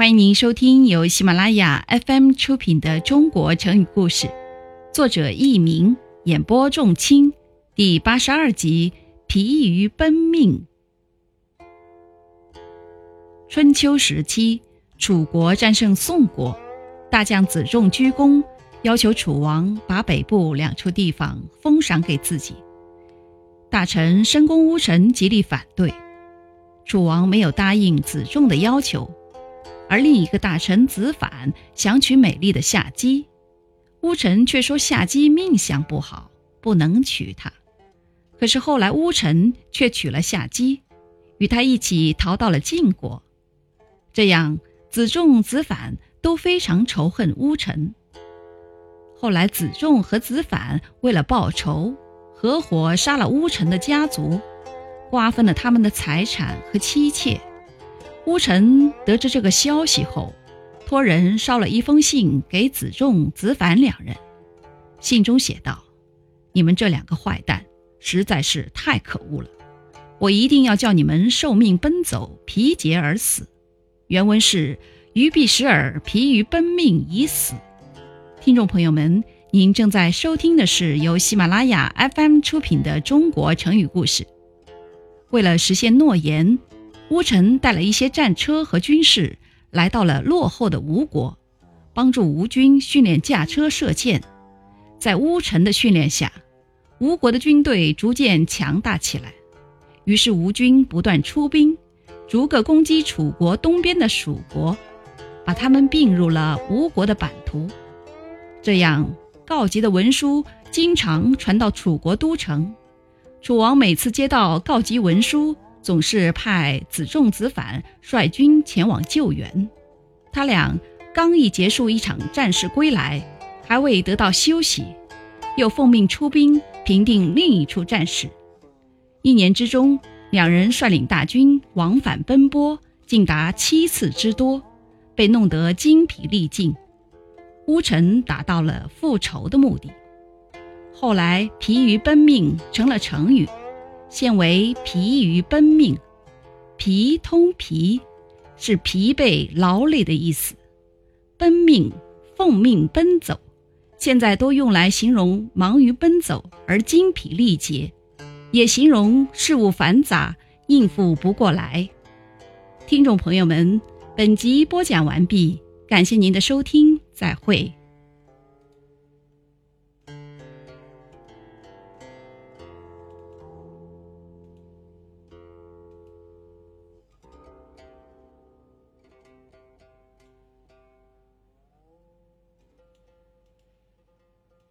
欢迎您收听由喜马拉雅 FM 出品的《中国成语故事》，作者佚名，演播仲卿，第八十二集《疲于奔命》。春秋时期，楚国战胜宋国，大将子仲鞠躬，要求楚王把北部两处地方封赏给自己。大臣申公乌臣极力反对，楚王没有答应子仲的要求。而另一个大臣子反想娶美丽的夏姬，乌臣却说夏姬命相不好，不能娶她。可是后来乌臣却娶了夏姬，与他一起逃到了晋国。这样子仲、子反都非常仇恨乌臣。后来子仲和子反为了报仇，合伙杀了乌臣的家族，瓜分了他们的财产和妻妾。乌臣得知这个消息后，托人捎了一封信给子仲、子反两人。信中写道：“你们这两个坏蛋实在是太可恶了，我一定要叫你们受命奔走，疲竭而死。”原文是“鱼必食饵，疲于奔命已死。”听众朋友们，您正在收听的是由喜马拉雅 FM 出品的中国成语故事。为了实现诺言。乌臣带了一些战车和军士，来到了落后的吴国，帮助吴军训练驾车射箭。在乌臣的训练下，吴国的军队逐渐强大起来。于是吴军不断出兵，逐个攻击楚国东边的蜀国，把他们并入了吴国的版图。这样，告急的文书经常传到楚国都城。楚王每次接到告急文书，总是派子仲、子反率军前往救援。他俩刚一结束一场战事归来，还未得到休息，又奉命出兵平定另一处战事。一年之中，两人率领大军往返奔波，竟达七次之多，被弄得精疲力尽。乌臣达到了复仇的目的。后来，疲于奔命成了成语。现为疲于奔命，疲通疲，是疲惫劳累的意思。奔命，奉命奔走，现在都用来形容忙于奔走而精疲力竭，也形容事务繁杂，应付不过来。听众朋友们，本集播讲完毕，感谢您的收听，再会。